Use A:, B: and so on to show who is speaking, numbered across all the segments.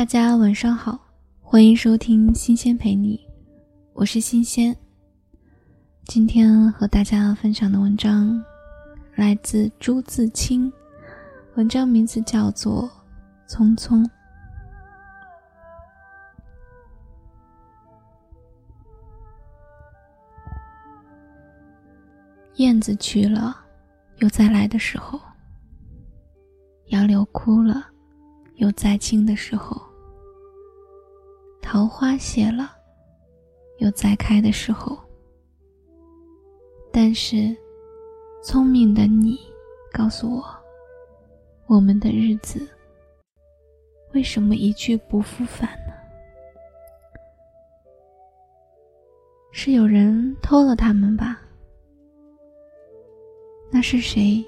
A: 大家晚上好，欢迎收听新鲜陪你，我是新鲜。今天和大家分享的文章来自朱自清，文章名字叫做《匆匆》。燕子去了，有再来的时候；杨柳枯了，有再青的时候；桃花谢了，有再开的时候。但是，聪明的你，告诉我，我们的日子为什么一去不复返呢？是有人偷了他们吧？那是谁？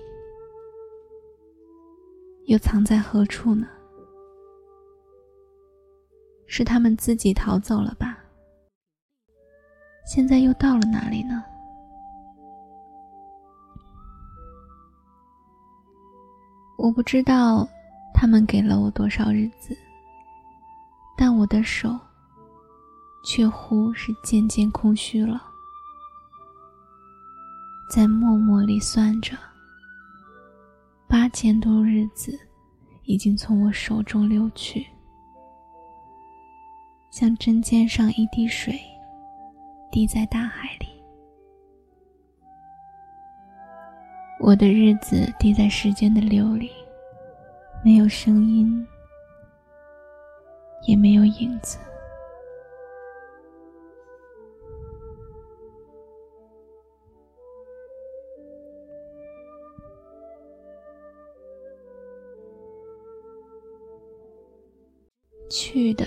A: 又藏在何处呢？是他们自己逃走了吧？现在又到了哪里呢？我不知道他们给了我多少日子，但我的手却乎是渐渐空虚了，在默默里算着，八千多日子已经从我手中溜去，像针尖上一滴水，滴在大海里。我的日子滴在时间的流里，没有声音，也没有影子。去的，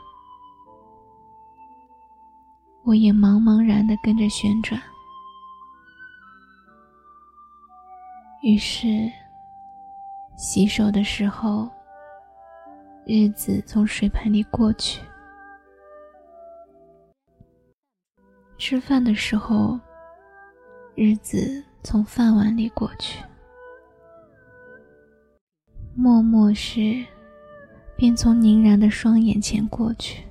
A: 我也茫茫然的跟着旋转。于是。洗手的时候，日子从水盆里过去；吃饭的时候，日子从饭碗里过去；默默时，便从凝然的双眼前过去。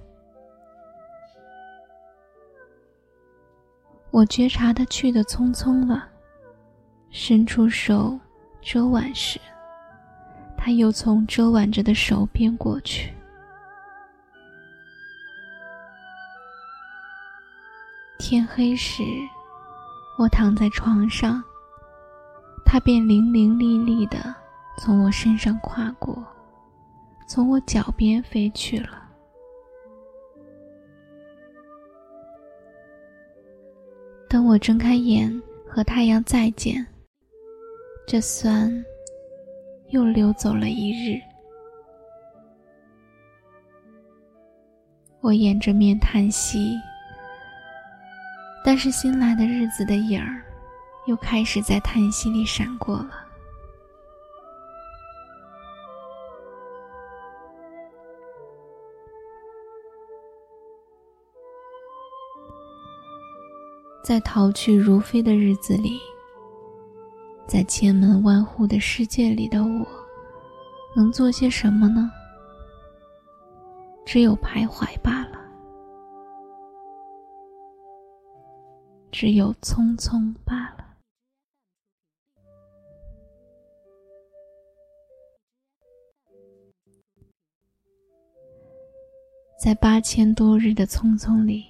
A: 我觉察的去的匆匆了，伸出手遮挽时。他又从遮挽着的手边过去。天黑时，我躺在床上，他便伶伶俐俐的从我身上跨过，从我脚边飞去了。等我睁开眼和太阳再见，这算。又溜走了一日，我掩着面叹息。但是新来的日子的影儿，又开始在叹息里闪过了。在逃去如飞的日子里。在千门万户的世界里的我，能做些什么呢？只有徘徊罢了，只有匆匆罢了。在八千多日的匆匆里。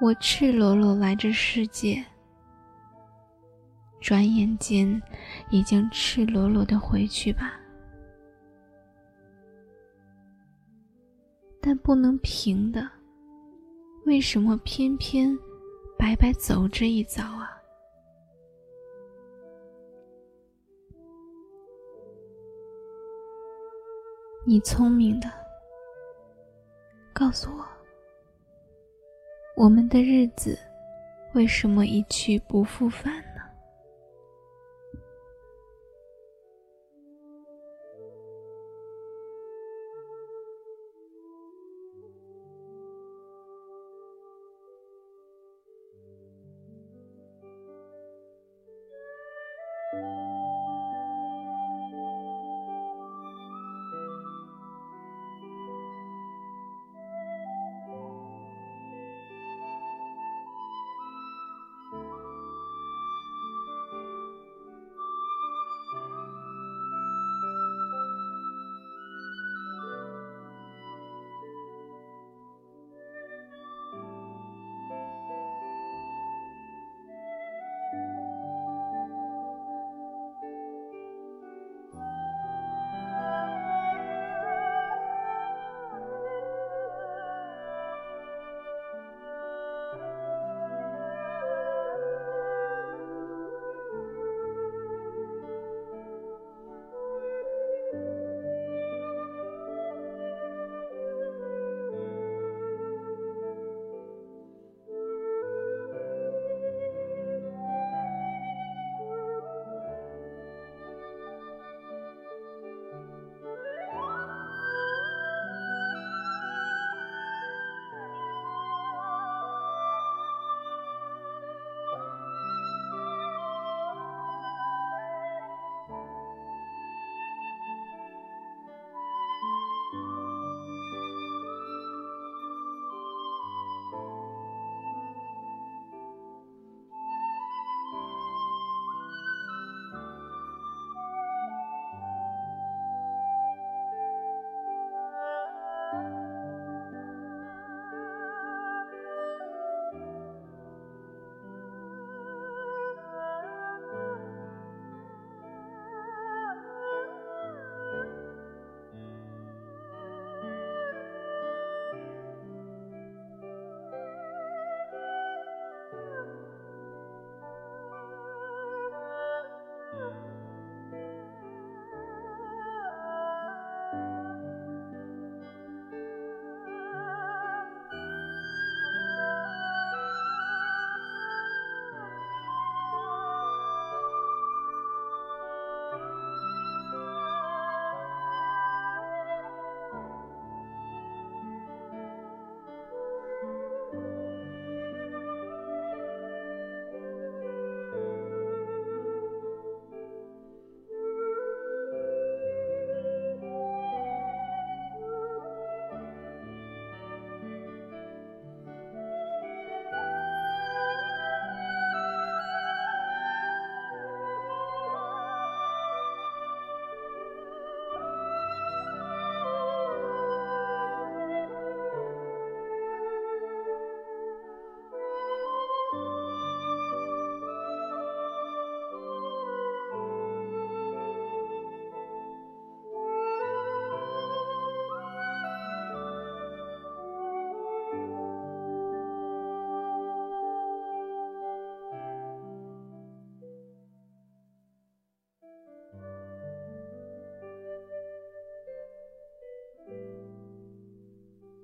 A: 我赤裸裸来这世界，转眼间已经赤裸裸的回去吧。但不能平的，为什么偏偏白白走这一遭啊？你聪明的，告诉我，我们的日子为什么一去不复返？